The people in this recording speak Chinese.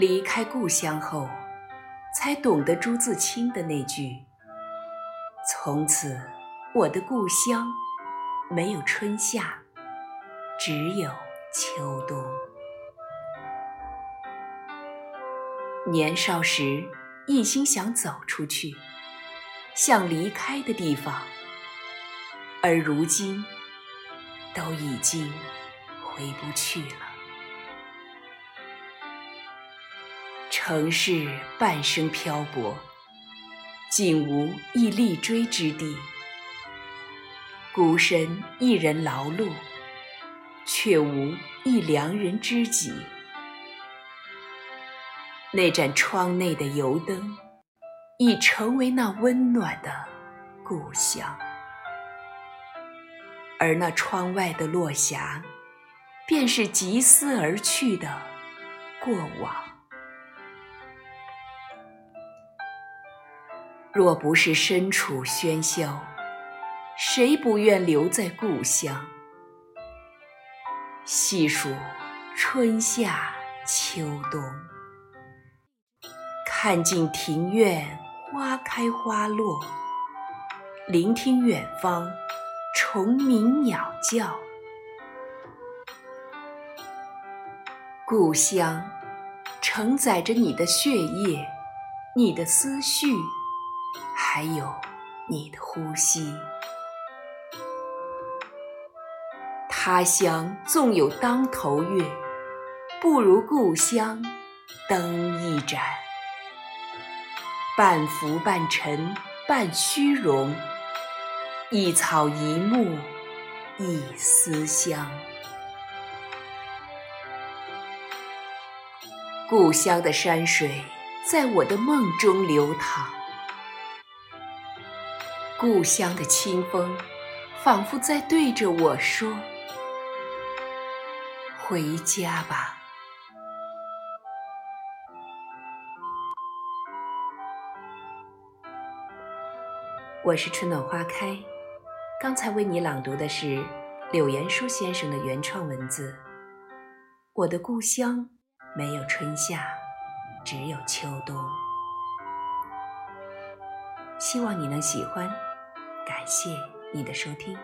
离开故乡后，才懂得朱自清的那句：“从此我的故乡没有春夏，只有秋冬。”年少时一心想走出去，想离开的地方，而如今都已经回不去了。城市半生漂泊，竟无一立锥之地；孤身一人劳碌，却无一良人知己。那盏窗内的油灯，已成为那温暖的故乡，而那窗外的落霞，便是疾思而去的过往。若不是身处喧嚣，谁不愿留在故乡？细数春夏秋冬。看尽庭院花开花落，聆听远方虫鸣鸟叫。故乡承载着你的血液、你的思绪，还有你的呼吸。他乡纵有当头月，不如故乡灯一盏。半浮半沉半虚荣，一草一木一思乡。故乡的山水在我的梦中流淌，故乡的清风仿佛在对着我说：“回家吧。”我是春暖花开，刚才为你朗读的是柳岩书先生的原创文字。我的故乡没有春夏，只有秋冬。希望你能喜欢，谢你的收听。